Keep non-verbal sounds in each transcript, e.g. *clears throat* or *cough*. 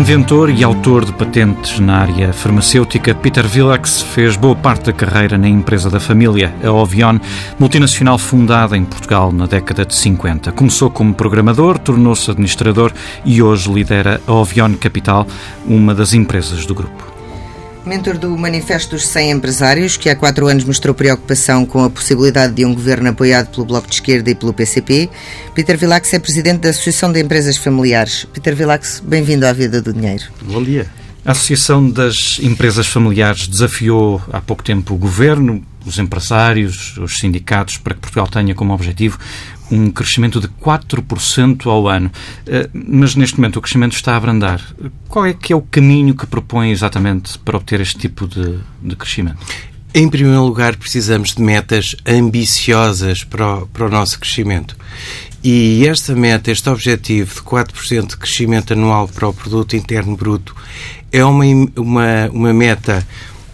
Inventor e autor de patentes na área farmacêutica, Peter Villax fez boa parte da carreira na empresa da família, a Ovion, multinacional fundada em Portugal na década de 50. Começou como programador, tornou-se administrador e hoje lidera a Ovion Capital, uma das empresas do grupo. Mentor do Manifesto dos 100 Empresários, que há quatro anos mostrou preocupação com a possibilidade de um governo apoiado pelo Bloco de Esquerda e pelo PCP, Peter Vilax é presidente da Associação de Empresas Familiares. Peter Vilax, bem-vindo à Vida do Dinheiro. Bom dia. A Associação das Empresas Familiares desafiou há pouco tempo o governo, os empresários, os sindicatos, para que Portugal tenha como objetivo um crescimento de 4% ao ano. Eh, mas neste momento o crescimento está a abrandar. Qual é que é o caminho que propõe exatamente para obter este tipo de, de crescimento? Em primeiro lugar, precisamos de metas ambiciosas para o, para o nosso crescimento. E esta meta, este objetivo de 4% de crescimento anual para o produto interno bruto é uma, uma, uma meta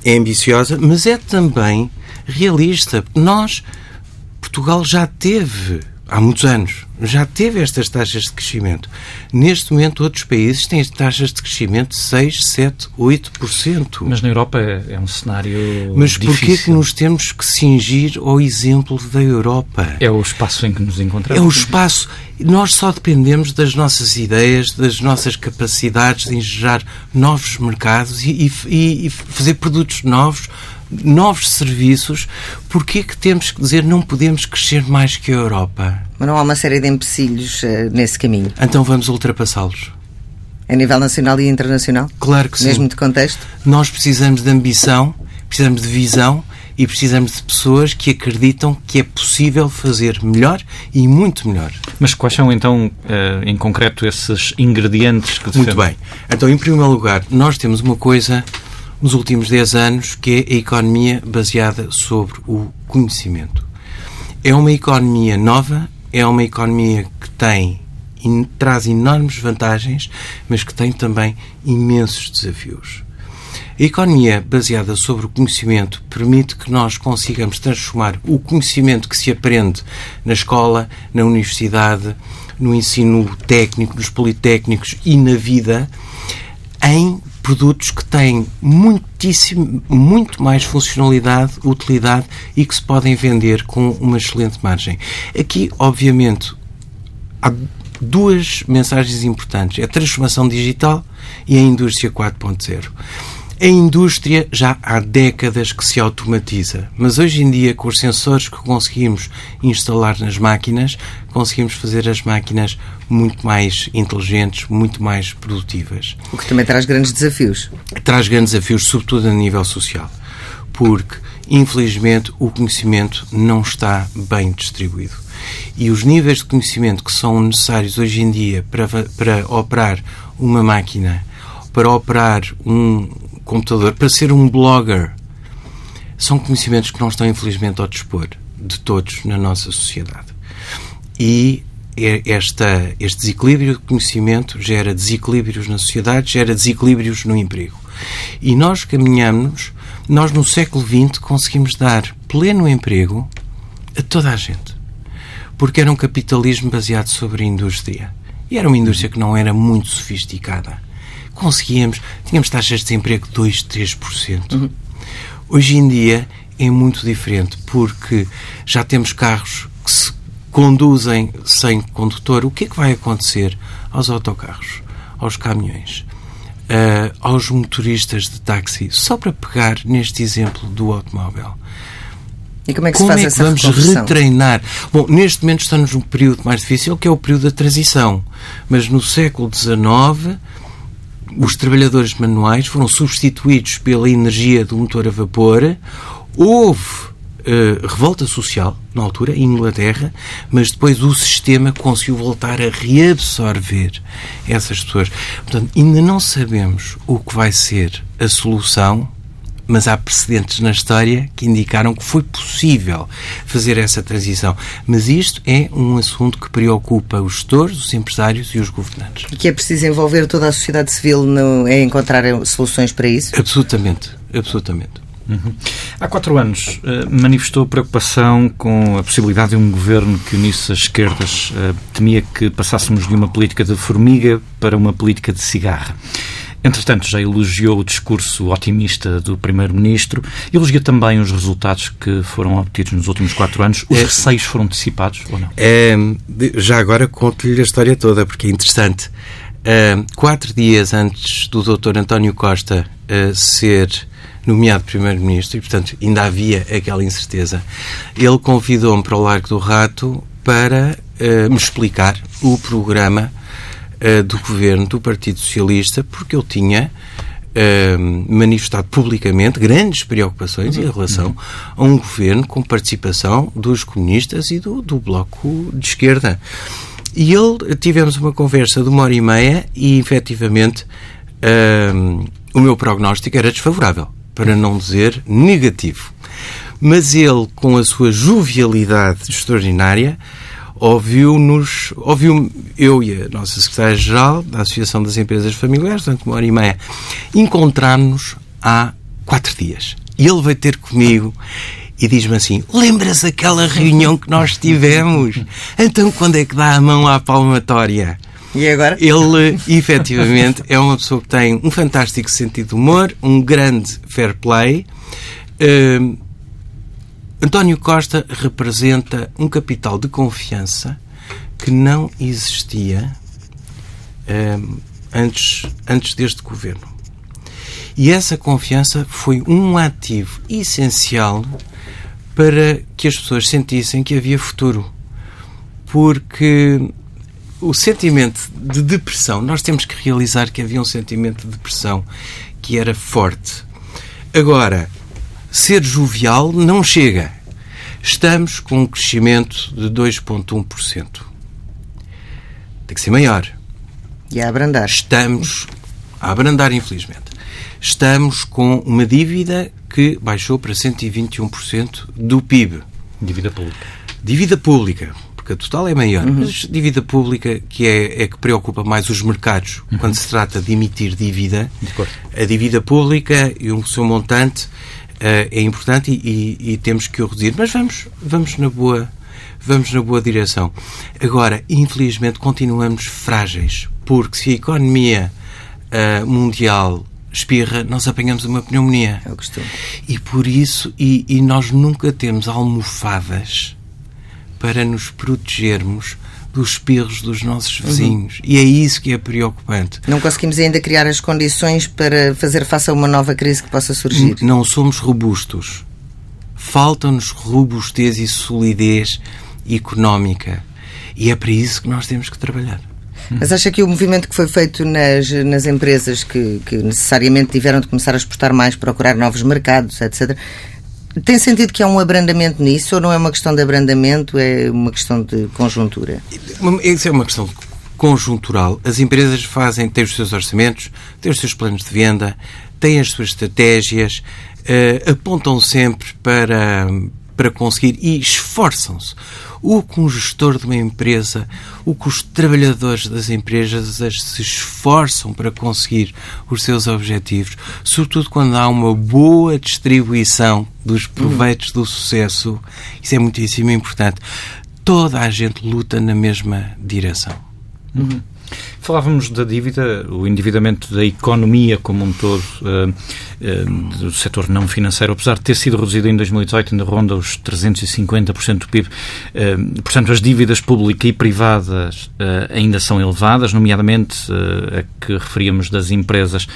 ambiciosa, mas é também realista. Nós, Portugal já teve há muitos anos, já teve estas taxas de crescimento. Neste momento, outros países têm taxas de crescimento de 6, 7, 8%. Mas na Europa é, é um cenário Mas porquê que nos temos que cingir ao exemplo da Europa? É o espaço em que nos encontramos. É o espaço. Nós só dependemos das nossas ideias, das nossas capacidades de engerar novos mercados e, e, e fazer produtos novos novos serviços, porquê que temos que dizer não podemos crescer mais que a Europa? Mas não há uma série de empecilhos uh, nesse caminho. Então vamos ultrapassá-los. A nível nacional e internacional? Claro que sim. Mesmo de contexto? Nós precisamos de ambição, precisamos de visão e precisamos de pessoas que acreditam que é possível fazer melhor e muito melhor. Mas quais são então, eh, em concreto, esses ingredientes que defendem? Muito bem. Então, em primeiro lugar, nós temos uma coisa nos últimos 10 anos, que é a economia baseada sobre o conhecimento. É uma economia nova, é uma economia que tem traz enormes vantagens, mas que tem também imensos desafios. A economia baseada sobre o conhecimento permite que nós consigamos transformar o conhecimento que se aprende na escola, na universidade, no ensino técnico, nos politécnicos e na vida em produtos que têm muitíssimo, muito mais funcionalidade, utilidade e que se podem vender com uma excelente margem. Aqui, obviamente, há duas mensagens importantes: é a transformação digital e a indústria 4.0. A indústria já há décadas que se automatiza, mas hoje em dia, com os sensores que conseguimos instalar nas máquinas, conseguimos fazer as máquinas muito mais inteligentes, muito mais produtivas. O que também traz grandes desafios. Traz grandes desafios, sobretudo a nível social, porque, infelizmente, o conhecimento não está bem distribuído. E os níveis de conhecimento que são necessários hoje em dia para, para operar uma máquina, para operar um, computador, para ser um blogger, são conhecimentos que não estão, infelizmente, ao dispor de todos na nossa sociedade. E é esta, este desequilíbrio de conhecimento gera desequilíbrios na sociedade, gera desequilíbrios no emprego. E nós caminhamos, nós no século XX conseguimos dar pleno emprego a toda a gente. Porque era um capitalismo baseado sobre a indústria. E era uma indústria que não era muito sofisticada conseguíamos, tínhamos taxas de desemprego de 2, 3%. Uhum. Hoje em dia é muito diferente, porque já temos carros que se conduzem sem condutor. O que é que vai acontecer aos autocarros, aos caminhões, uh, aos motoristas de táxi? Só para pegar neste exemplo do automóvel. E como é que como é que vamos reconversão? retreinar? Bom, neste momento estamos num período mais difícil, que é o período da transição. Mas no século XIX os trabalhadores manuais foram substituídos pela energia do motor a vapor, houve uh, revolta social, na altura, em Inglaterra, mas depois o sistema conseguiu voltar a reabsorver essas pessoas. Portanto, ainda não sabemos o que vai ser a solução mas há precedentes na história que indicaram que foi possível fazer essa transição. Mas isto é um assunto que preocupa os gestores, os empresários e os governantes. E que é preciso envolver toda a sociedade civil no, em encontrar soluções para isso? Absolutamente, absolutamente. Uhum. Há quatro anos uh, manifestou preocupação com a possibilidade de um governo que unisse as esquerdas. Uh, temia que passássemos de uma política de formiga para uma política de cigarra. Entretanto, já elogiou o discurso otimista do Primeiro-Ministro, elogia também os resultados que foram obtidos nos últimos quatro anos. Os é, receios foram dissipados ou não? É, já agora conto-lhe a história toda, porque é interessante. É, quatro dias antes do Dr. António Costa uh, ser nomeado Primeiro-Ministro, e portanto ainda havia aquela incerteza, ele convidou-me para o Largo do Rato para uh, me explicar o programa uh, do governo do Partido Socialista, porque eu tinha uh, manifestado publicamente grandes preocupações uhum. em relação a um governo com participação dos comunistas e do, do Bloco de Esquerda. E ele, tivemos uma conversa de uma hora e meia e, efetivamente, uh, o meu prognóstico era desfavorável, para não dizer negativo. Mas ele, com a sua jovialidade extraordinária, ouviu-nos, ouviu eu e a nossa secretária-geral da Associação das Empresas Familiares, durante uma hora e meia, encontrarmos há quatro dias. E ele veio ter comigo e diz-me assim: Lembras aquela reunião que nós tivemos? Então, quando é que dá a mão à palmatória? E agora? Ele, efetivamente, é uma pessoa que tem um fantástico sentido de humor, um grande fair play. Uh, António Costa representa um capital de confiança que não existia um, ehm, antes, antes deste governo. E essa confiança foi um ativo essencial para que as pessoas sentissem que havia futuro. Porque o sentimento de depressão, nós temos que realizar que havia um sentimento de depressão que era forte. Agora, ser jovial não chega. Estamos com um crescimento de 2,1%. Tem que ser maior. E a abrandar. Estamos a abrandar, infelizmente. Estamos com uma dívida que baixou para 121% do PIB. Dívida pública. Dívida pública, porque a total é maior, uhum. mas dívida pública que é, é que preocupa mais os mercados uhum. quando se trata de emitir dívida. De a dívida pública e o seu montante uh, é importante e, e, e, temos que o reduzir. Mas vamos, vamos na boa vamos na boa direção. Agora, infelizmente, continuamos frágeis, porque se a economia uh, mundial espirra, nós apanhamos uma pneumonia. É o costume. E por isso, e, e nós nunca temos almofadas para nos protegermos dos espirros dos nossos uhum. vizinhos. Uhum. E é isso que é preocupante. Não conseguimos ainda criar as condições para fazer face a uma nova crise que possa surgir. Não somos robustos. Faltam-nos robustez e solidez económica. E é para isso que nós temos que trabalhar. Mas acha que o movimento que foi feito nas, nas empresas que, que necessariamente tiveram de começar a exportar mais, procurar novos mercados, etc., tem sentido que há um abrandamento nisso ou não é uma questão de abrandamento, é uma questão de conjuntura? Isso é uma questão conjuntural. As empresas fazem, têm os seus orçamentos, têm os seus planos de venda, têm as suas estratégias, uh, apontam sempre para, para conseguir e esforçam-se o que um gestor de uma empresa, o que os trabalhadores das empresas se esforçam para conseguir os seus objetivos, sobretudo quando há uma boa distribuição dos proveitos do sucesso, isso é muitíssimo importante. Toda a gente luta na mesma direção. Uhum. Falávamos da dívida, o endividamento da economia como um todo, uh, uh, do setor não financeiro, apesar de ter sido reduzido em 2018, ainda ronda os 350% do PIB. Uh, portanto, as dívidas públicas e privadas ainda são elevadas, nomeadamente a que referíamos das empresas.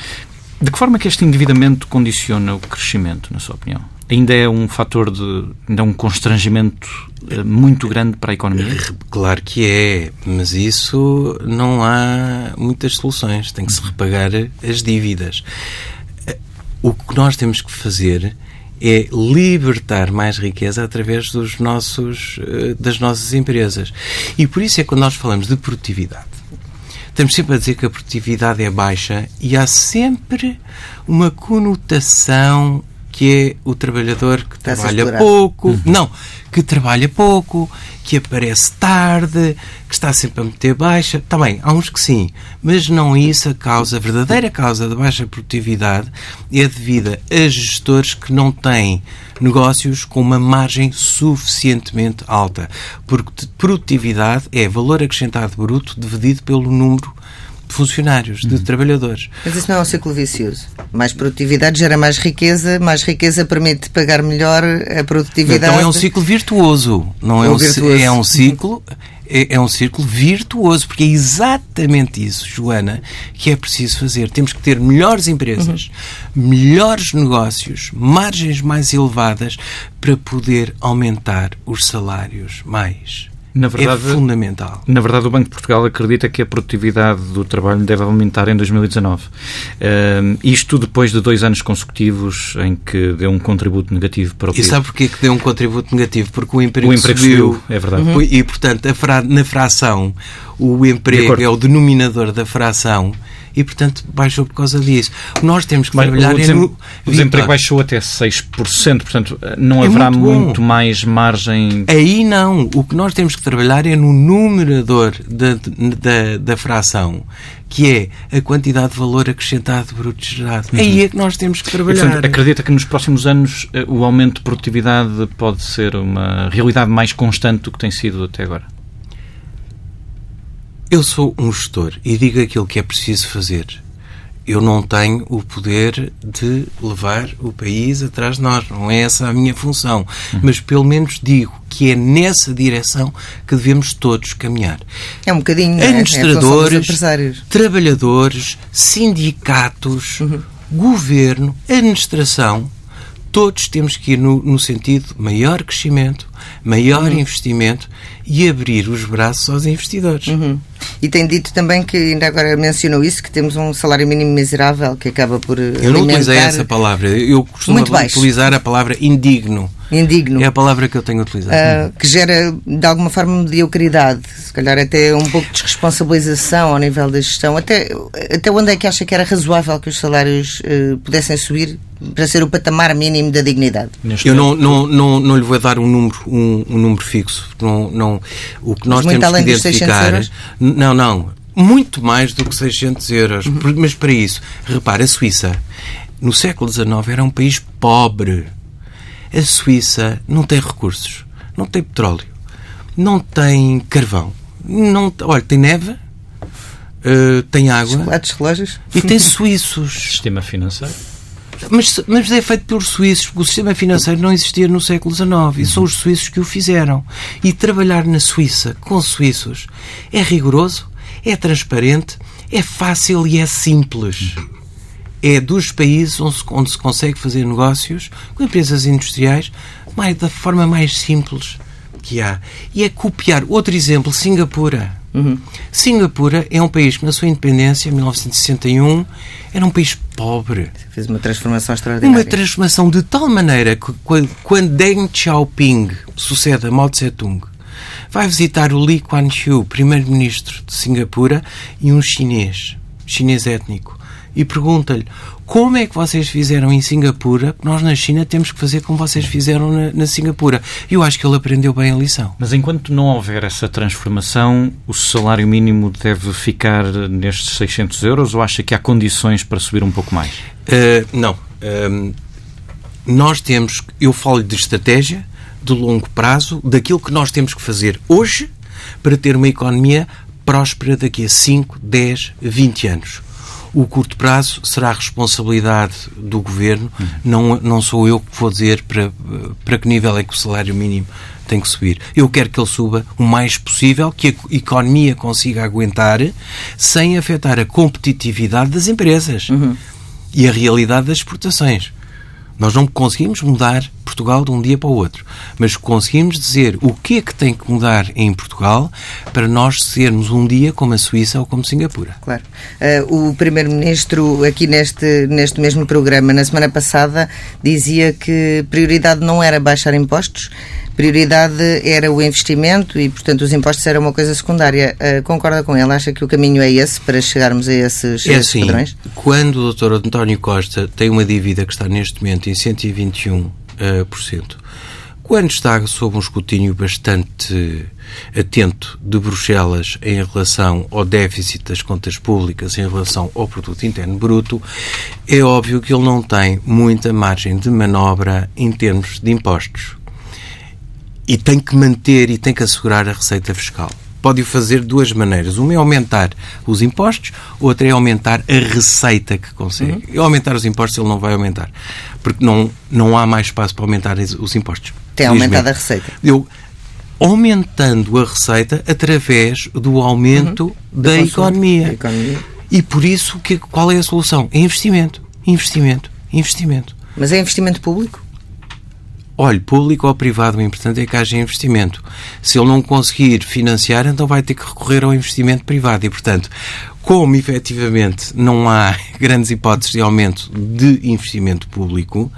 De que forma que este endividamento condiciona o crescimento, na sua opinião? Ainda é um fator de. ainda é um constrangimento eh, muito grande para a economia? Claro que é, mas isso não há muitas soluções. Tem que se repagar as dívidas. Eh, o que nós temos que fazer é libertar mais riqueza através dos nossos, eh, das nossas empresas. E por isso é que quando nós falamos de produtividade, estamos sempre a dizer que a produtividade é baixa e há sempre uma conotação que é o trabalhador que trabalha pouco, uhum. não, que trabalha pouco, que aparece tarde, que está sempre a meter baixa. Também, há uns que sim, mas não isso a causa, a verdadeira causa da baixa produtividade é devida a gestores que não têm negócios com uma margem suficientemente alta. Porque produtividade é valor acrescentado bruto dividido pelo número de funcionários, de uhum. trabalhadores. Mas isso não é um ciclo vicioso. Mais produtividade gera mais riqueza, mais riqueza permite pagar melhor a produtividade. Então é um ciclo virtuoso. Não é, um, virtuoso. é um ciclo. É, é um círculo virtuoso, porque é exatamente isso, Joana, que é preciso fazer. Temos que ter melhores empresas, uhum. melhores negócios, margens mais elevadas para poder aumentar os salários mais na verdade, é fundamental. Na verdade, o Banco de Portugal acredita que a produtividade do trabalho deve aumentar em 2019. Uh, isto depois de dois anos consecutivos em que deu um contributo negativo para o PIB. E sabe porquê que deu um contributo negativo? Porque o emprego, o emprego subiu, subiu. É verdade. Uhum. E, portanto, fra na fração, o emprego é o denominador da fração e, portanto, baixou por causa disso. Nós temos que Mas trabalhar... O, desem... no... o desemprego baixou até 6%, portanto, não é haverá muito, muito, mais margem... Aí não. O que nós temos que trabalhar é no numerador da, da, da fração que é a quantidade de valor acrescentado bruto gerado. Uhum. Aí é que nós temos que trabalhar. portanto, acredita que nos próximos anos eh, o aumento de produtividade pode ser uma realidade mais constante do que tem sido até agora? Eu sou um gestor e digo aquilo que é preciso fazer. Eu não tenho o poder de levar o país atrás de nós. Não é essa a minha função. Uhum. Mas pelo menos digo que é nessa direção que devemos todos caminhar. É um bocadinho é? administradores, é trabalhadores, sindicatos, uhum. governo, administração todos temos que ir no, no sentido de maior crescimento, maior uhum. investimento e abrir os braços aos investidores. Uhum. E tem dito também que, ainda agora mencionou isso, que temos um salário mínimo miserável que acaba por. Eu não utilizei essa palavra. Eu costumo utilizar a palavra indigno. Indigno. É a palavra que eu tenho utilizado. Uh, que gera, de alguma forma, mediocridade. Se calhar até um pouco de desresponsabilização ao nível da gestão. Até, até onde é que acha que era razoável que os salários uh, pudessem subir para ser o patamar mínimo da dignidade? Eu não, não, não, não lhe vou dar um número, um, um número fixo. Não, não, o que nós temos que identificar. Não, não. Muito mais do que 600 euros. Uhum. Mas para isso, repare, a Suíça, no século XIX, era um país pobre. A Suíça não tem recursos, não tem petróleo, não tem carvão, não, olha, tem neve, uh, tem água. Chocolates, relógios. E tem suíços. Sistema financeiro. Mas, mas é feito pelos suíços, porque o sistema financeiro não existia no século XIX e são os suíços que o fizeram. E trabalhar na Suíça com suíços é rigoroso, é transparente, é fácil e é simples. É dos países onde se, onde se consegue fazer negócios com empresas industriais mais, da forma mais simples que há. E é copiar. Outro exemplo, Singapura. Uhum. Singapura é um país que, na sua independência, em 1961, era um país pobre. Fez uma transformação extraordinária. Uma transformação de tal maneira que, quando Deng Xiaoping sucede a Mao Tse-tung, vai visitar o Lee Kuan Yew, primeiro-ministro de Singapura, e um chinês, chinês étnico, e pergunta-lhe como é que vocês fizeram em Singapura, nós na China temos que fazer como vocês fizeram na, na Singapura. E eu acho que ele aprendeu bem a lição. Mas enquanto não houver essa transformação, o salário mínimo deve ficar nestes 600 euros ou acha que há condições para subir um pouco mais? Uh, não. Uh, nós temos, eu falo de estratégia, de longo prazo, daquilo que nós temos que fazer hoje para ter uma economia próspera daqui a 5, 10, 20 anos o curto prazo será a responsabilidade do governo, não, não sou eu que vou dizer para, para que nível é que o salário mínimo tem que subir. Eu quero que ele suba o mais possível, que a economia consiga aguentar, sem afetar a competitividade das empresas uhum. e a realidade das exportações. Nós não conseguimos mudar Portugal de um dia para o outro, mas conseguimos dizer o que é que tem que mudar em Portugal para nós sermos um dia como a Suíça ou como Singapura. Claro. Uh, o Primeiro-Ministro, aqui neste, neste mesmo programa, na semana passada, dizia que prioridade não era baixar impostos, prioridade era o investimento e, portanto, os impostos eram uma coisa secundária. Uh, concorda com ele? Acha que o caminho é esse para chegarmos a esses, é assim, padrões? Quando o Dr. António Costa tem uma dívida que está neste momento em 121%, uh, por cento, quando está sob um escrutínio bastante atento de Bruxelas em relação ao déficit das contas públicas, em relação ao produto interno bruto, é óbvio que ele não tem muita margem de manobra em termos de impostos e tem que manter e tem que assegurar a receita fiscal. Pode o fazer de duas maneiras. Uma é aumentar os impostos, outra é aumentar a receita que consegue. Uhum. E aumentar os impostos ele não vai aumentar, porque não, não há mais espaço para aumentar os impostos. Tem aumentado a receita. Eu, aumentando a receita através do aumento uhum. da, economia. economia. E por isso, que, qual é a solução? É investimento. Investimento. Investimento. Mas é investimento público? Olhe, público ou privado, o importante é que haja investimento. Se ele não conseguir financiar, então vai ter que recorrer ao investimento privado. E, portanto, como efetivamente não há *laughs* grandes hipóteses de aumento de investimento público,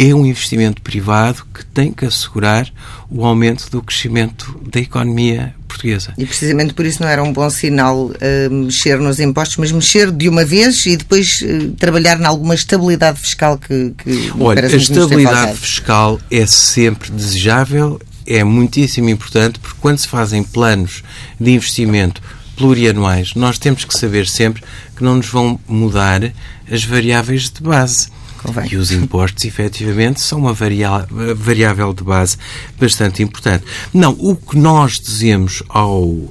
é um investimento privado que tem que assegurar o aumento do crescimento da economia portuguesa. E precisamente por isso não era um bom sinal uh, mexer nos impostos, mas mexer de uma vez e depois uh, trabalhar em alguma estabilidade fiscal que, que Olha, a estabilidade fiscal é sempre desejável, é muitíssimo importante, porque quando se fazem planos de investimento plurianuais, nós temos que saber sempre que não nos vão mudar as variáveis de base. Convém. E os impostos, efetivamente, são uma variável de base bastante importante. Não, o que nós dizemos ao. Uh,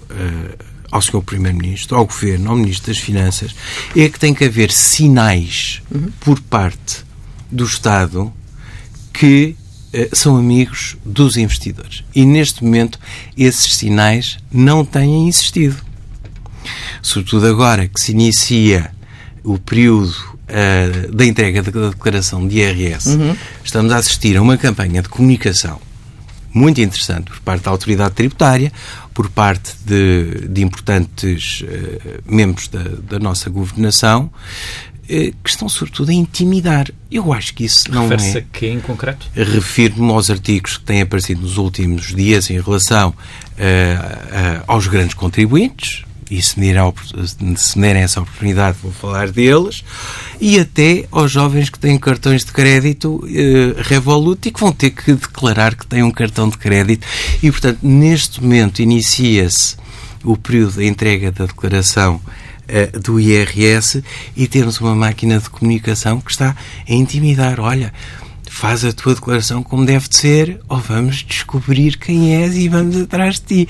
ao Sr. Primeiro-Ministro, ao Governo, ao Ministro das Finanças, é que tem que haver sinais uhum. por parte do Estado que uh, são amigos dos investidores. E neste momento esses sinais não têm existido. Sobretudo agora que se inicia o período uh, da entrega da declaração de IRS, uhum. estamos a assistir a uma campanha de comunicação muito interessante por parte da autoridade tributária, por parte de, de importantes uh, membros da, da, nossa governação, uh, que estão sobretudo a intimidar. Eu acho que isso não Refere-se é... a quê em concreto? Refiro-me aos artigos que têm aparecido nos últimos dias em relação uh, aos grandes contribuintes, e se me, derem, se me derem essa oportunidade vou falar deles, e até aos jovens que têm cartões de crédito eh, Revolut e que vão ter que declarar que têm um cartão de crédito. E, portanto, neste momento inicia-se o período da entrega da declaração eh, do IRS e temos uma máquina de comunicação que está a intimidar. Olha, faz a tua declaração como deve de ser, ou vamos descobrir quem és e vamos atrás de ti.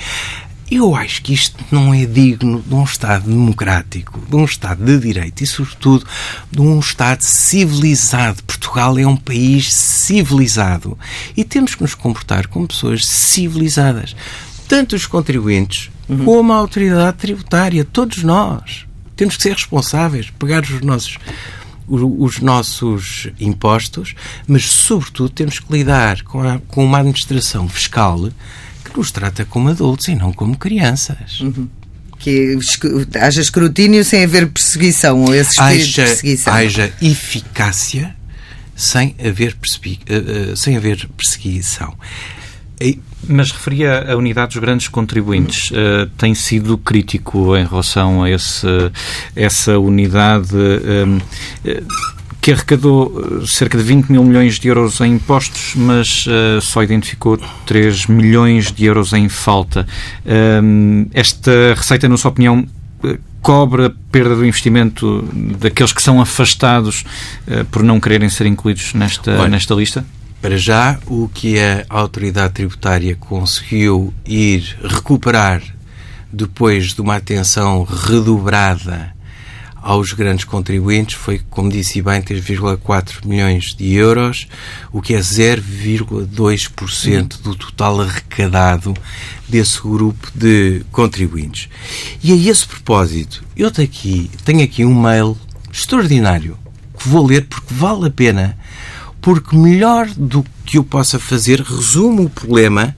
Eu acho que isto não é digno de um Estado democrático, de um Estado de direito e, sobretudo, de um Estado civilizado. Portugal é um país civilizado e temos que nos comportar como pessoas civilizadas. Tanto os contribuintes uhum. como a autoridade tributária, todos nós. Temos que ser responsáveis, pegar os nossos os nossos impostos, mas, sobretudo, temos que lidar com, a, com uma administração fiscal que nos trata como adultos e não como crianças. Uhum. Que haja escrutínio sem haver perseguição, ou esse espírito haja, de perseguição. Haja eficácia sem haver, uh, uh, sem haver perseguição. Mas referia a unidade dos grandes contribuintes. Uh, tem sido crítico em relação a esse, essa unidade que arrecadou eh, cerca de 20 mil milhões de euros em impostos, mas uh, só identificou 3 milhões de euros em falta. Uh, esta receita, na sua opinião, cobra a perda do investimento daqueles que são afastados uh, por não quererem ser incluídos nesta, Olha, nesta lista? Para já, o que a autoridade tributária conseguiu ir recuperar depois de uma atenção redobrada aos grandes contribuintes foi, como disse bem, 3,4 milhões de euros, o que é 0,2% do total arrecadado desse grupo de contribuintes. E a esse propósito, eu tenho aqui, tenho aqui um mail extraordinário que vou ler porque vale a pena Porque melhor do que eu possa fazer, resumo o problema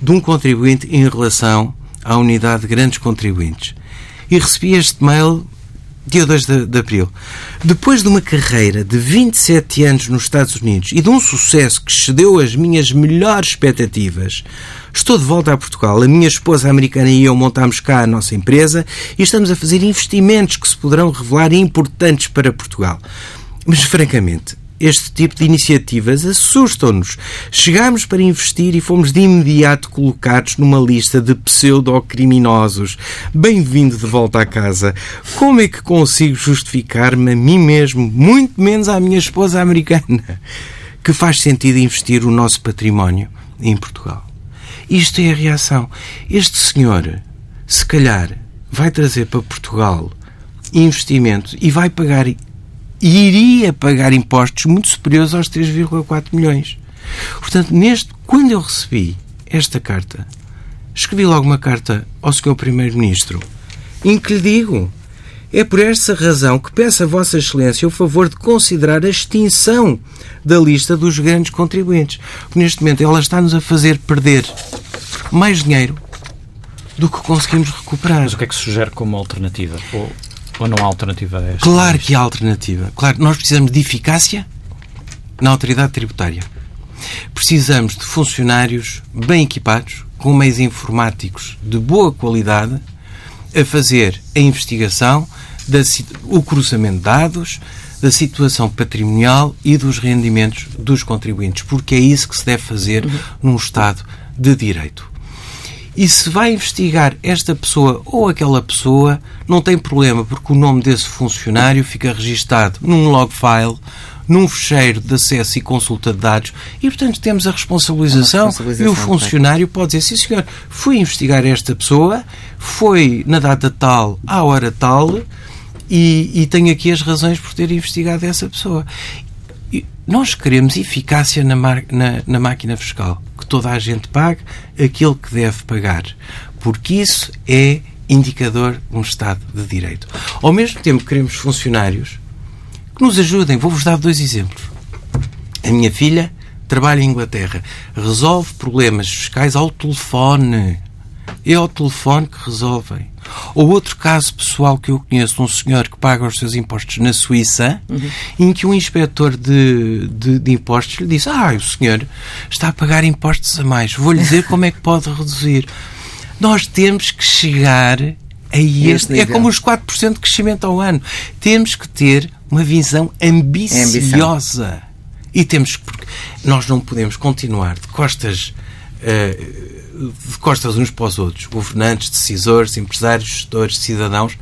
de um contribuinte em relação à unidade de grandes contribuintes. E recebi este mail dia 2 de, de, abril. Depois de uma carreira de 27 anos nos Estados Unidos e de um sucesso que excedeu as minhas melhores expectativas, estou de volta a Portugal. A minha esposa americana e eu montamos cá a nossa empresa e estamos a fazer investimentos que se poderão revelar importantes para Portugal. Mas, francamente, este tipo de iniciativas assustam-nos. Chegámos para investir e fomos de imediato colocados numa lista de pseudo-criminosos. Bem-vindo de volta à casa. Como é que consigo justificar-me a mim mesmo, muito menos à minha esposa americana, que faz sentido investir o nosso património em Portugal? Isto é a reação. Este senhor, se calhar, vai trazer para Portugal investimento e vai pagar iria pagar impostos muito superiores aos 3,4 milhões. Portanto, neste, quando eu recebi esta carta, escrevi logo uma carta ao Sr. Primeiro-Ministro em que lhe digo é por esta razão que peço a Vossa Excelência o favor de considerar a extinção da lista dos grandes contribuintes. Porque neste momento ela está-nos a fazer perder mais dinheiro do que conseguimos recuperar. Mas o que é que sugere como alternativa? Ou ou não há alternativa a esta? Claro que há alternativa. Claro, nós precisamos de eficácia na autoridade tributária. Precisamos de funcionários bem equipados, com meios informáticos de boa qualidade, a fazer a investigação, da, o cruzamento de dados, da situação patrimonial e dos rendimentos dos contribuintes, porque é isso que se deve fazer num Estado de Direito. E se vai investigar esta pessoa ou aquela pessoa, não tem problema, porque o nome desse funcionário fica registado num log file, num fecheiro de acesso e consulta de dados e, portanto, temos a responsabilização, responsabilização e o funcionário pode dizer, sim senhor, fui investigar esta pessoa, foi na data tal, à hora tal e, e tenho aqui as razões por ter investigado essa pessoa. Nós queremos eficácia na, na, na máquina fiscal toda a gente pague aquilo que deve pagar, porque isso é indicador de um Estado de Direito. Ao mesmo tempo, queremos funcionários que nos ajudem. Vou-vos dar dois exemplos. A minha filha trabalha em Inglaterra, resolve problemas fiscais ao telefone. É ao telefone que resolvem. Ou outro caso pessoal que eu conheço um senhor que paga os seus impostos na Suíça, uhum. em que um inspetor de, de, de, impostos lhe disse: Ah, o senhor está a pagar impostos a mais, vou-lhe dizer como é que pode reduzir. Nós temos que chegar a este. É como os 4% de crescimento ao ano. Temos que ter uma visão ambiciosa. É e temos nós não podemos continuar de costas. Uh, de costas uns para os outros. Governantes, decisores, empresários, gestores, cidadãos,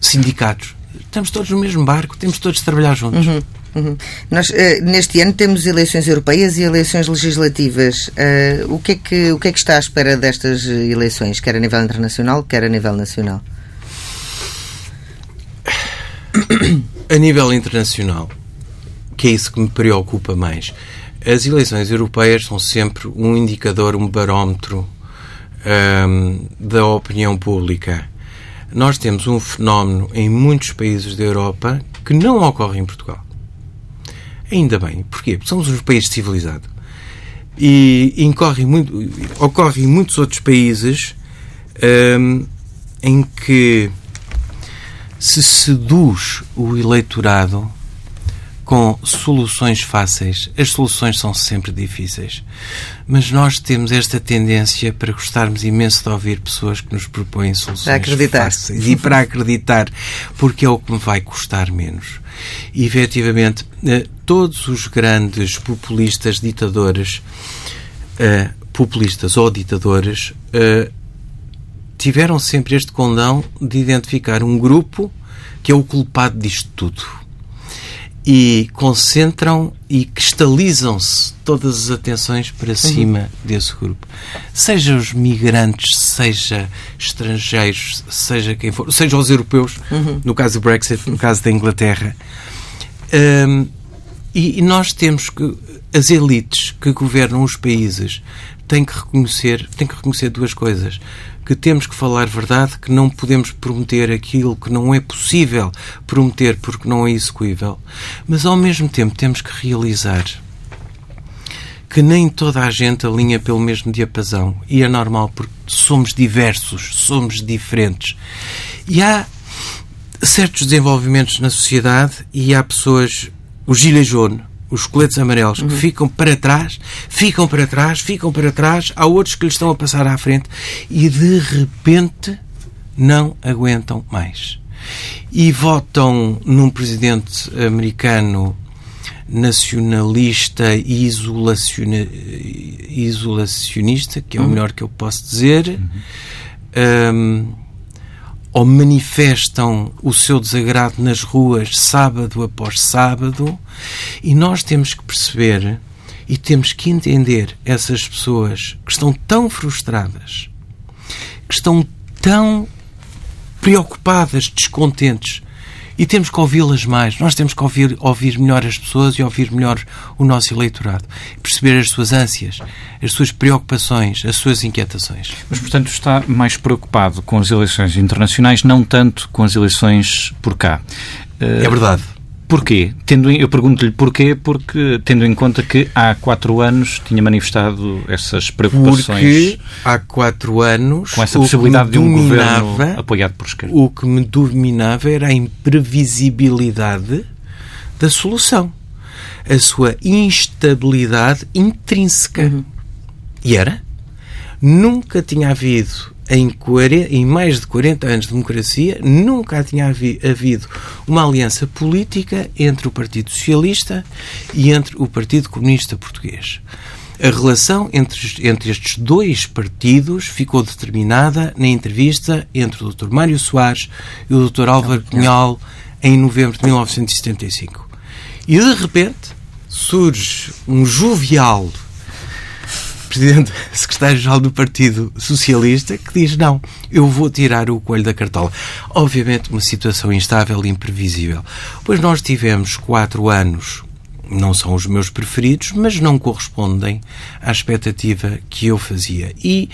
sindicatos. Estamos todos no mesmo barco, temos todos de trabalhar juntos. Uhum. Uhum. Nós, uh, neste ano, temos eleições europeias e eleições legislativas. Uh, o, que é que, o que é que está à espera destas eleições, quer a nível internacional, quer a nível nacional? A nível internacional, que é isso que me preocupa mais, as eleições europeias são sempre um indicador, um barómetro um, da opinião pública. Nós temos um fenómeno em muitos países da Europa que não ocorre em Portugal. Ainda bem. Porquê? Porque somos um país civilizado. E incorre muito, ocorre em muitos outros países um, em que se seduz o eleitorado com soluções fáceis. As soluções são sempre difíceis. Mas nós temos esta tendência para gostarmos imenso de ouvir pessoas que nos propõem soluções fáceis e para acreditar, porque é o que me vai custar menos. E, efetivamente, eh, todos os grandes populistas, ditadores, uh, populistas ou ditadores, uh, tiveram sempre este condão de identificar um grupo que é o culpado disto tudo e concentram e cristalizam-se todas as atenções para uhum. cima uhum. desse grupo. Seja os migrantes, seja estrangeiros, seja quem for, seja os europeus, uhum. no caso do Brexit, no caso da Inglaterra. Um, e, e nós temos que as elites que governam os países têm que reconhecer, têm que reconhecer duas coisas. Que temos que falar verdade, que não podemos prometer aquilo que não é possível prometer porque não é execuível, mas ao mesmo tempo temos que realizar que nem toda a gente alinha pelo mesmo diapasão e é normal porque somos diversos, somos diferentes. E há certos desenvolvimentos na sociedade e há pessoas, o gilet jaune, os coletes amarelos, uhum. que ficam para trás, ficam para trás, ficam para trás, há outros que lhes estão a passar à frente e de repente não aguentam mais. E votam num presidente americano nacionalista e isolaciona, isolacionista, que é o uhum. melhor que eu posso dizer. Uhum. Um, ou manifestam o seu desagrado nas ruas sábado após sábado, e nós temos que perceber e temos que entender essas pessoas que estão tão frustradas, que estão tão preocupadas, descontentes e temos que ouvi-las mais. Nós temos que ouvir, ouvir melhor as pessoas e ouvir melhor o nosso eleitorado. Perceber as suas ânsias, as suas preocupações, as suas inquietações. Mas, portanto, está mais preocupado com as eleições internacionais, não tanto com as eleições por cá. É verdade. Porquê? Tendo, eu pergunto-lhe porquê, porque tendo em conta que há quatro anos tinha manifestado essas preocupações. Porque há quatro anos. Com essa possibilidade de um governo apoiado por esquerda. O que me dominava era a imprevisibilidade da solução. A sua instabilidade intrínseca. Uhum. E era? Nunca tinha havido em, 40, em mais de 40 anos de democracia, nunca tinha havido uma aliança política entre o Partido Socialista e entre o Partido Comunista Português. A relação entre, entre estes dois partidos ficou determinada na entrevista entre o Dr. Mário Soares e o Dr. Álvaro Cunhal em novembro de 1975. E de repente surge um jovial presidente, *laughs* secretário-geral do Partido Socialista, que diz: não, eu vou tirar o coelho da cartola. Obviamente, uma situação instável e imprevisível. Pois nós tivemos quatro anos, não são os meus preferidos, mas não correspondem à expectativa que eu fazia. E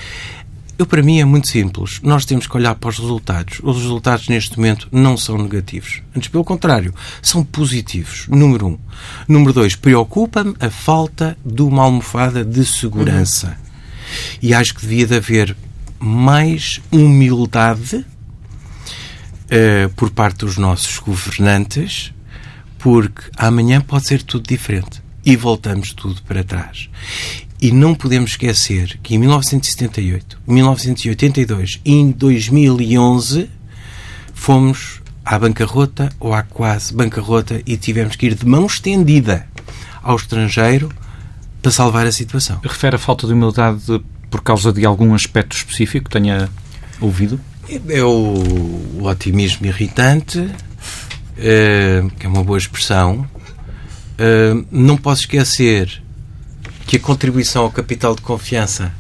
eu, para mim, é muito simples. Nós temos que olhar para os resultados. Os resultados, neste momento, não são negativos. Antes, pelo contrário, são positivos. Número um. Número dois, preocupa-me a falta de uma almofada de segurança. Uhum. E acho que devia de haver mais humildade uh, por parte dos nossos governantes, porque amanhã pode ser tudo diferente. E voltamos tudo para trás. E não podemos esquecer que em 1978, 1982 e em 2011 fomos à bancarrota ou à quase bancarrota e tivemos que ir de mão estendida ao estrangeiro para salvar a situação. Refere a falta de humildade por causa de algum aspecto específico que tenha ouvido? É o, o otimismo irritante, é, que é uma boa expressão. É, não posso esquecer que a contribuição ao capital de confiança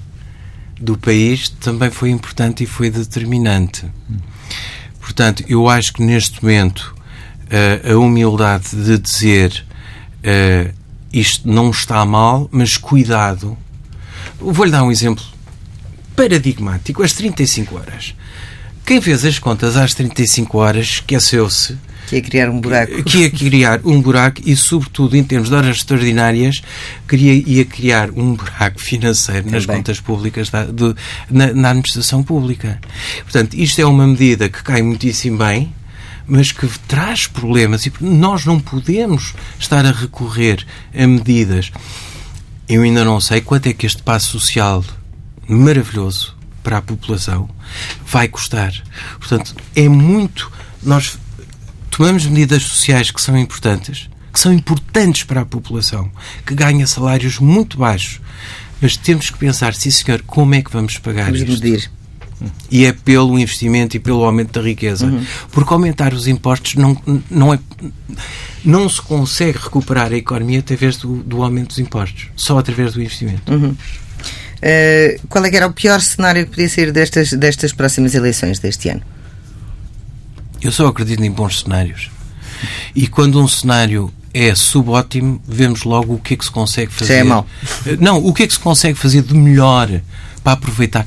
do país também foi importante e foi determinante. Portanto, eu acho que neste momento uh, a humildade de dizer uh, isto não está mal, mas cuidado. Vou-lhe dar um exemplo paradigmático: as 35 horas. Quem fez as contas às 35 horas esqueceu-se que ia criar um buraco. Que ia criar um buraco e, sobretudo, em termos de horas extraordinárias, queria, ia criar um buraco financeiro nas Também. contas públicas da, de, na, na administração pública. Portanto, isto é uma medida que cai muitíssimo bem, mas que traz problemas e nós não podemos estar a recorrer a medidas. Eu ainda não sei quanto é que este passo social maravilhoso para a população vai custar. Portanto, é muito. Nós tomamos medidas sociais que são importantes, que são importantes para a população, que ganha salários muito baixos, mas temos que pensar, sim senhor, como é que vamos pagar vamos isto? Medir. E é pelo investimento e pelo aumento da riqueza. Uhum. Porque aumentar os impostos não, não é não se consegue recuperar a economia através do, do aumento dos impostos, só através do investimento. Uhum. Uh, qual é que era o pior cenário que podia sair destas, destas próximas eleições deste ano? Eu só acredito em bons cenários. E quando um cenário é subótimo, vemos logo o que é que se consegue fazer. Já é mau. Não, o que é que se consegue fazer de melhor para aproveitar.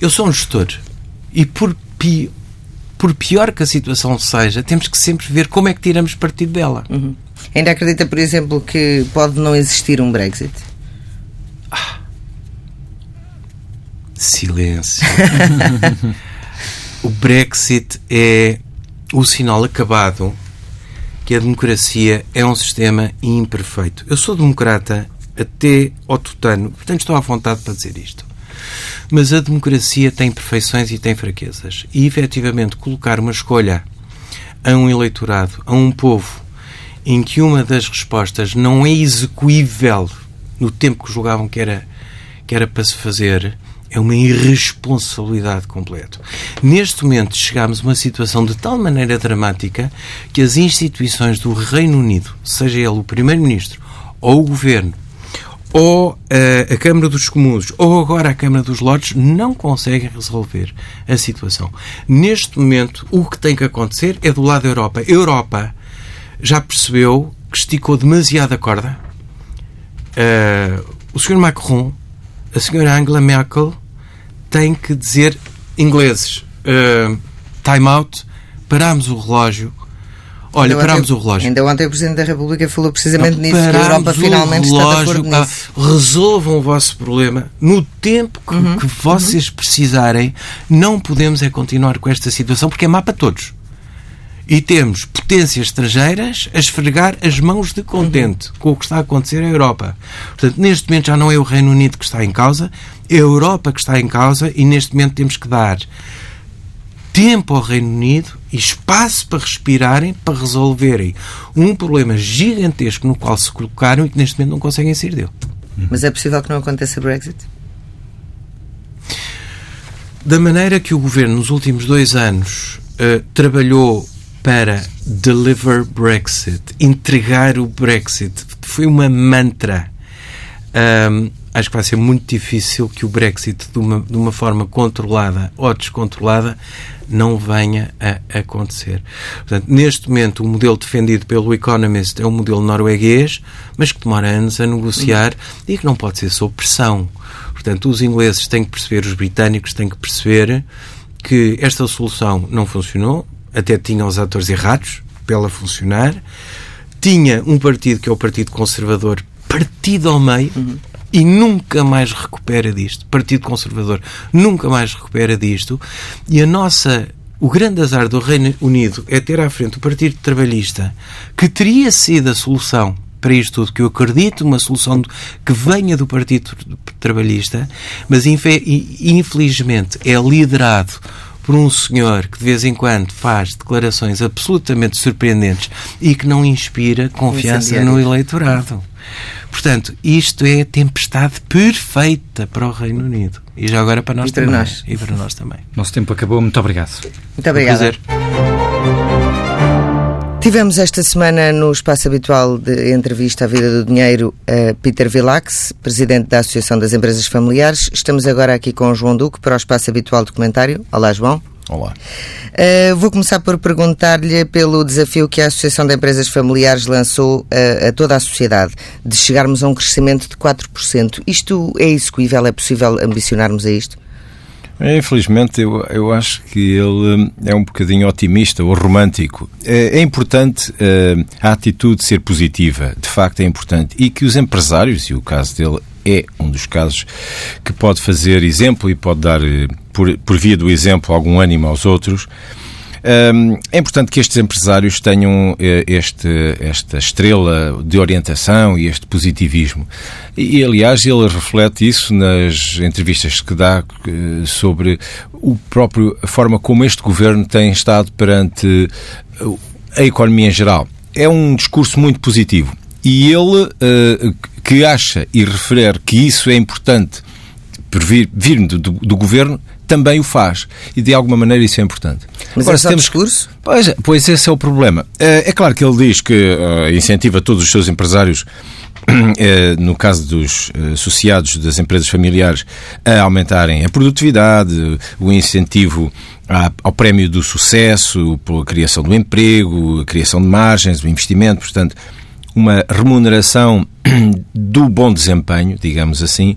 eu sou um gestor e por, pi, por pior que a situação seja, temos que sempre ver como é que tiramos partido dela. Uhum. Ainda acredita, por exemplo, que pode não existir um Brexit? Ah. Silêncio. *laughs* o Brexit é o sinal acabado que a democracia é um sistema imperfeito. Eu sou democrata até ao tutano, portanto estou à vontade para dizer isto. Mas a democracia tem perfeições e tem fraquezas. E, efetivamente, colocar uma escolha a um eleitorado, a um povo, em que uma das respostas não é execuível no tempo que julgavam que era, que era para se fazer, é uma irresponsabilidade completa. Neste momento chegamos a uma situação de tal maneira dramática que as instituições do Reino Unido, seja ele o Primeiro-Ministro ou o Governo, ou uh, a Câmara dos Comuns, ou agora a Câmara dos Lordes, não conseguem resolver a situação. Neste momento, o que tem que acontecer é do lado da Europa. A Europa já percebeu que esticou demasiado a corda. Uh, o Sr. Macron, a Sra. Angela Merkel, têm que dizer ingleses uh, time out, paramos o relógio, Olha, ainda parámos o relógio. Ainda ontem o Presidente da República falou precisamente não, nisso, que a Europa finalmente relógio, está de acordo nisso. resolvam o vosso problema no tempo que, uhum, que vocês uhum. precisarem. Não podemos é continuar com esta situação porque é má para todos. E temos potências estrangeiras a esfregar as mãos de contente uhum. com o que está a acontecer na Europa. Portanto, neste momento já não é o Reino Unido que está em causa, é a Europa que está em causa e neste momento temos que dar tempo ao Reino Unido e espaço para respirarem, para resolverem um problema gigantesco no qual se colocaram e que neste momento não conseguem sair dele. Mas é possível que não aconteça Brexit? Da maneira que o governo nos últimos dois anos uh, trabalhou para deliver Brexit, entregar o Brexit, foi uma mantra. Um, acho que vai ser muito difícil que o Brexit, de uma, de uma forma controlada ou descontrolada, não venha a acontecer. Portanto, neste momento, o modelo defendido pelo Economist é o modelo norueguês, mas que demora anos a negociar e que não pode ser sob pressão. Portanto, os ingleses têm que perceber, os britânicos têm que perceber que esta solução não funcionou, até tinha os atores errados para ela funcionar, tinha um partido que é o Partido Conservador partido ao meio, uhum e nunca mais recupera disto. Partido Conservador nunca mais recupera disto. E a nossa. O grande azar do Reino Unido é ter à frente o Partido Trabalhista, que teria sido a solução para isto tudo, que eu acredito uma solução que venha do Partido Trabalhista, mas infelizmente é liderado por um senhor que de vez em quando faz declarações absolutamente surpreendentes e que não inspira confiança no eleitorado. Portanto, isto é a tempestade perfeita para o Reino Unido. E já agora para nós e para também. Nós. E para nós também. Nosso tempo acabou. Muito obrigado. Muito obrigado. Tivemos esta semana no espaço habitual de entrevista à vida do dinheiro Peter Vilax, presidente da Associação das Empresas Familiares. Estamos agora aqui com o João Duque para o espaço habitual de comentário. Olá, João. Olá. Uh, vou começar por perguntar-lhe pelo desafio que a Associação de Empresas Familiares lançou a, a, toda a sociedade, de chegarmos a um crescimento de 4%. Isto é execuível? É possível ambicionarmos a isto? É, infelizmente, eu, eu acho que ele hum, é um bocadinho otimista ou romântico. É, é importante uh, a atitude ser positiva, de facto é importante, e que os empresários, e o caso dele é um dos casos que pode fazer exemplo e pode dar, eh, por, por via do exemplo, algum ânimo aos outros. É importante que estes empresários tenham eh, este, esta estrela de orientação e este positivismo. E, aliás, ele reflete isso nas entrevistas que dá eh, sobre o próprio, a forma como este governo tem estado perante a economia em geral. É um discurso muito positivo. E ele, que acha e refere que isso é importante por vir, vir do, do, do, governo, também o faz. E de alguma maneira isso é importante. Mas Agora, é temos... discurso? Pois, é, pois esse é o problema. É, é claro que ele diz que uh, incentiva todos os seus empresários *clears throat* eh, no caso dos associados das empresas familiares, a aumentarem a produtividade, o incentivo ao prémio do sucesso, pela criação do emprego, a criação de margens, o investimento, portanto, uma remuneração *clears throat* do bom desempenho, digamos assim,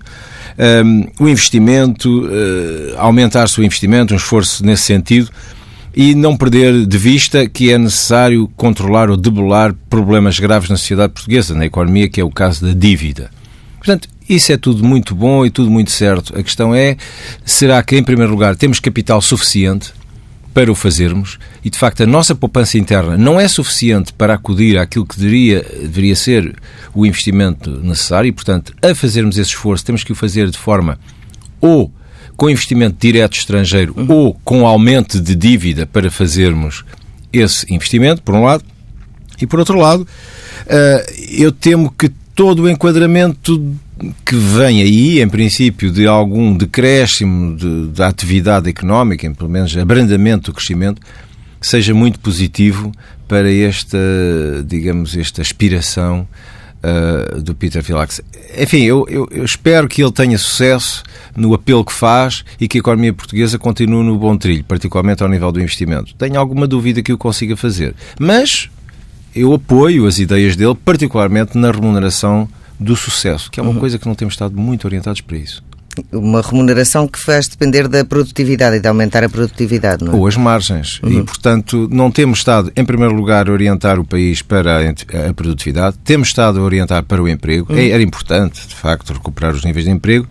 um, o investimento, uh, aumentar-se o investimento, um esforço nesse sentido, e não perder de vista que é necessário controlar ou debelar problemas graves na sociedade portuguesa, na economia, que é o caso da dívida. Portanto, isso é tudo muito bom e tudo muito certo. A questão é, será que, em primeiro lugar, temos capital suficiente para o fazermos e, de facto, a nossa poupança interna não é suficiente para acudir àquilo que deveria, deveria ser o investimento necessário e, portanto, a fazermos esse esforço, temos que o fazer de forma ou com investimento direto estrangeiro uhum. ou com aumento de dívida para fazermos esse investimento, por um lado, e por outro lado, eh, eu temo que todo o enquadramento que vem aí, em princípio, de algum decréscimo de, da atividade económica, pelo menos abrandamento do crescimento, seja muito positivo para esta, digamos, esta aspiração uh, do Peter Philax. Enfim, eu, eu, eu, espero que ele tenha sucesso no apelo que faz e que a economia portuguesa continue no bom trilho, particularmente ao nível do investimento. Tenho alguma dúvida que o consiga fazer. Mas eu apoio as ideias dele, particularmente na remuneração do sucesso, que é uma uhum. coisa que não temos estado muito orientados para isso uma remuneração que faz depender da produtividade e de aumentar a produtividade, é? Ou as margens. Uhum. E, portanto, não temos estado, em primeiro lugar, a orientar o país para a, produtividade, temos estado a orientar para o emprego. Uhum. É, era importante, de facto, recuperar os níveis de emprego,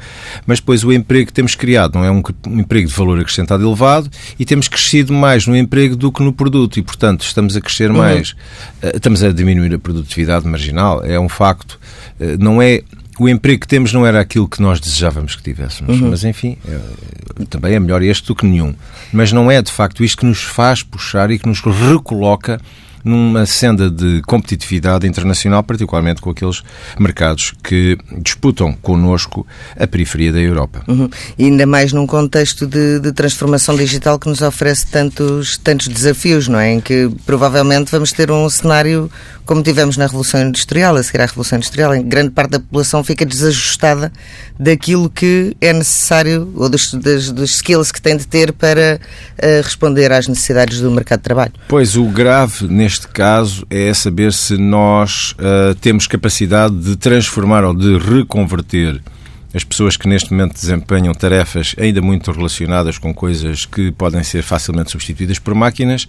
mas depois o emprego que temos criado não é um, um emprego de valor acrescentado elevado e temos crescido mais no emprego do que no produto e, portanto, estamos a crescer uhum. mais, eh, estamos a diminuir a produtividade marginal. É um facto. Eh, não é o emprego que temos não era aquilo que nós desejávamos que tivéssemos. Uhum. Mas, enfim, é, também é melhor este do que nenhum. Mas não é, de facto, isto que nos faz puxar e que nos recoloca numa senda de competitividade internacional, particularmente com aqueles mercados que disputam connosco a periferia da Europa. Uhum. E ainda mais num contexto de, de, transformação digital que nos oferece tantos, tantos desafios, não é? Em que provavelmente vamos ter um cenário como tivemos na Revolução Industrial, a seguir à Revolução Industrial, em que grande parte da população fica desajustada daquilo que é necessário, ou dos, dos, dos skills que tem de ter para uh, responder às necessidades do mercado de trabalho. Pois, o grave neste caso é saber se nós uh, temos capacidade de transformar ou de reconverter as pessoas que neste momento desempenham tarefas ainda muito relacionadas com coisas que podem ser facilmente substituídas por máquinas,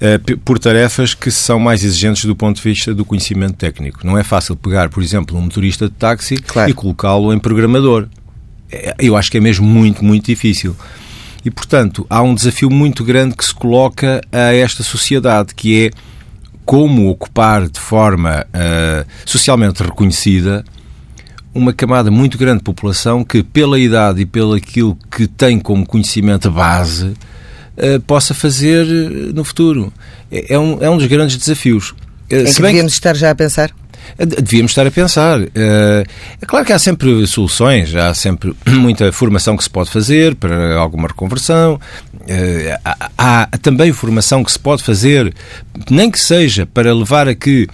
eh, por tarefas que são mais exigentes do ponto de vista do conhecimento técnico. Não é fácil pegar, por exemplo, um motorista de táxi claro. e colocá-lo em programador. É, eu acho que é mesmo muito, muito difícil. E, portanto, há um desafio muito grande que se coloca a esta sociedade, que é como ocupar de forma uh, socialmente reconhecida uma camada muito grande de população que, pela idade e pelo aquilo que tem como conhecimento base, uh, possa fazer eh, no futuro. É, é, um, é um dos grandes desafios. Em que devíamos que... estar já a pensar? Devíamos estar a pensar. É claro que há sempre soluções, há sempre *clears throat* muita formação que se pode fazer para alguma reconversão. Há também formação que se pode fazer, nem que seja para levar a que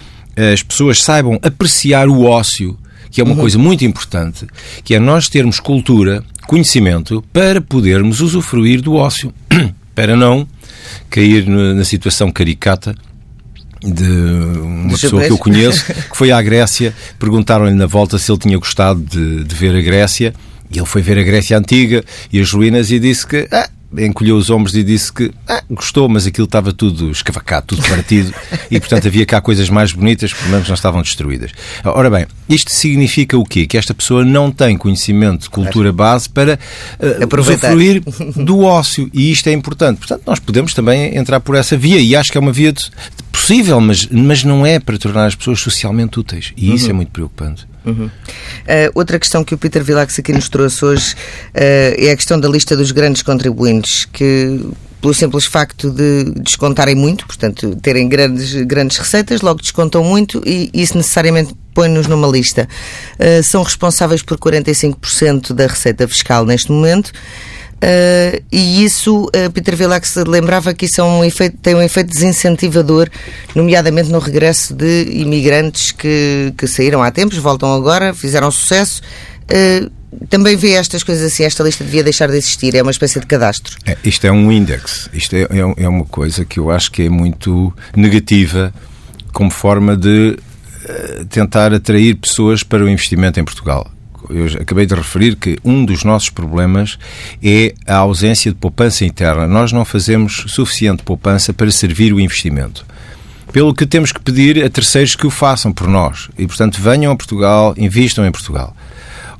as pessoas saibam apreciar o ócio que é uma uhum. coisa muito importante, que é nós termos cultura, conhecimento, para podermos usufruir do ócio, *clears throat* para não cair na situação caricata de uma Deixa pessoa que eu conheço, *laughs* que foi à Grécia, perguntaram-lhe na volta se ele tinha gostado de, de, ver a Grécia, e ele foi ver a Grécia Antiga e as ruínas e disse que ah, encolheu os ombros e disse que ah, gostou, mas aquilo estava tudo escavacado, tudo partido, e portanto havia cá coisas mais bonitas que pelo menos não estavam destruídas. Ora bem, isto significa o quê? Que esta pessoa não tem conhecimento de cultura base para uh, usufruir do ócio, e isto é importante. Portanto, nós podemos também entrar por essa via, e acho que é uma via de, de possível, mas, mas não é para tornar as pessoas socialmente úteis, e uhum. isso é muito preocupante. Uhum. Uh, outra questão que o Peter Vilax aqui nos trouxe hoje uh, é a questão da lista dos grandes contribuintes, que pelo simples facto de descontarem muito, portanto, terem grandes, grandes receitas, logo descontam muito e isso necessariamente põe-nos numa lista. Uh, são responsáveis por 45% da receita fiscal neste momento Uh, e isso, uh, Peter Vilax lembrava que isso é um efeito, tem um efeito desincentivador, nomeadamente no regresso de imigrantes que, que saíram há tempos, voltam agora, fizeram sucesso. Uh, também vê estas coisas assim, esta lista devia deixar de existir, é uma espécie de cadastro. É, isto é um índice, isto é, é, é uma coisa que eu acho que é muito negativa como forma de tentar atrair pessoas para o investimento em Portugal eu acabei de referir que um dos nossos problemas é a ausência de poupança interna. Nós não fazemos suficiente poupança para servir o investimento. Pelo que temos que pedir a terceiros que o façam por nós. E, portanto, venham a Portugal, invistam em Portugal.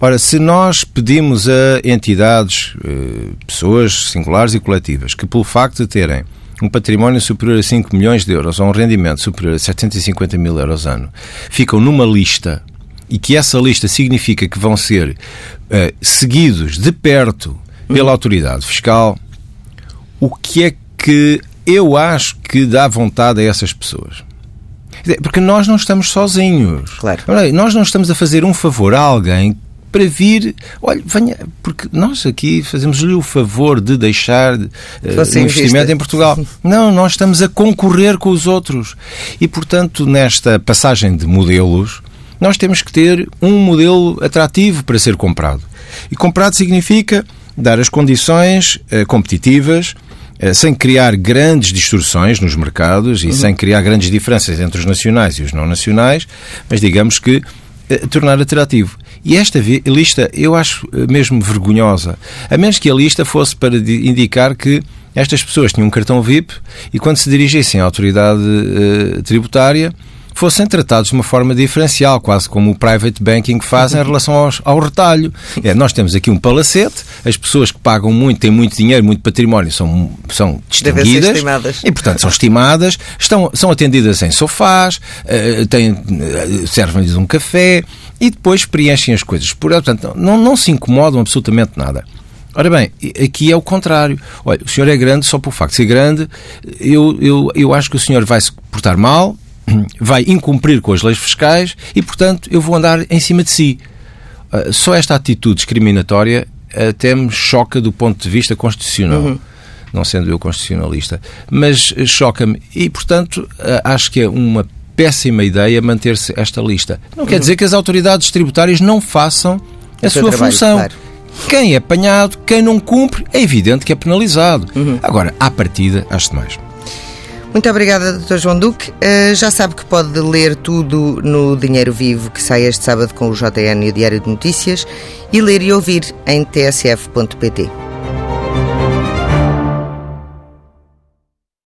Ora, se nós pedimos a entidades, eh, pessoas singulares e coletivas, que pelo facto de terem um património superior a 5 milhões de euros ou um rendimento superior a 750 mil euros ano, ficam numa lista e que essa lista significa que vão ser uh, seguidos de perto pela autoridade fiscal, o que é que eu acho que dá vontade a essas pessoas? Porque nós não estamos sozinhos. Claro. Nós não estamos a fazer um favor a alguém para vir, olha, venha, porque nós aqui fazemos-lhe o favor de deixar uh, investimento em Portugal. Não, nós estamos a concorrer com os outros. E, portanto, nesta passagem de modelos, nós temos que ter um modelo atrativo para ser comprado. E comprado significa dar as condições uh, competitivas, uh, sem criar grandes distorções nos mercados e uhum. sem criar grandes diferenças entre os nacionais e os não nacionais, mas digamos que uh, tornar atrativo. E esta lista eu acho eh, mesmo vergonhosa. A menos que a lista fosse para indicar que estas pessoas tinham um cartão VIP e quando se dirigissem à autoridade tributária fossem tratados de uma forma diferencial, quase como o private banking faz em relação aos, ao retalho. É, nós temos aqui um palacete, as pessoas que pagam muito, têm muito dinheiro, muito património, são, são distinguidas e, portanto, são estimadas, estão, são atendidas em sofás, uh, têm, uh, servem-lhes um café e depois preenchem as coisas. Portanto, não, não se incomodam absolutamente nada. Ora bem, aqui é o contrário. Olha, o senhor é grande só por facto de ser grande. Eu, eu, eu acho que o senhor vai se portar mal, *clears throat* vai incumprir com as leis fiscais e, portanto, eu vou andar em cima de si. Uh, só esta atitude discriminatória até me choca do ponto de vista constitucional. Uhum. Não sendo eu constitucionalista. Mas choca-me. E, portanto, acho que é uma péssima ideia manter-se esta lista. Não uhum. quer dizer que as autoridades tributárias não façam a sua trabalho, função. Claro. Quem é apanhado, quem não cumpre, é evidente que é penalizado. Uhum. Agora, à partida, acho demais. Muito obrigada, Dr. João Duque. Uh, já sabe que pode ler tudo no Dinheiro Vivo, que sai este sábado com o JN e o Diário de Notícias, e ler e ouvir em tsf.pt.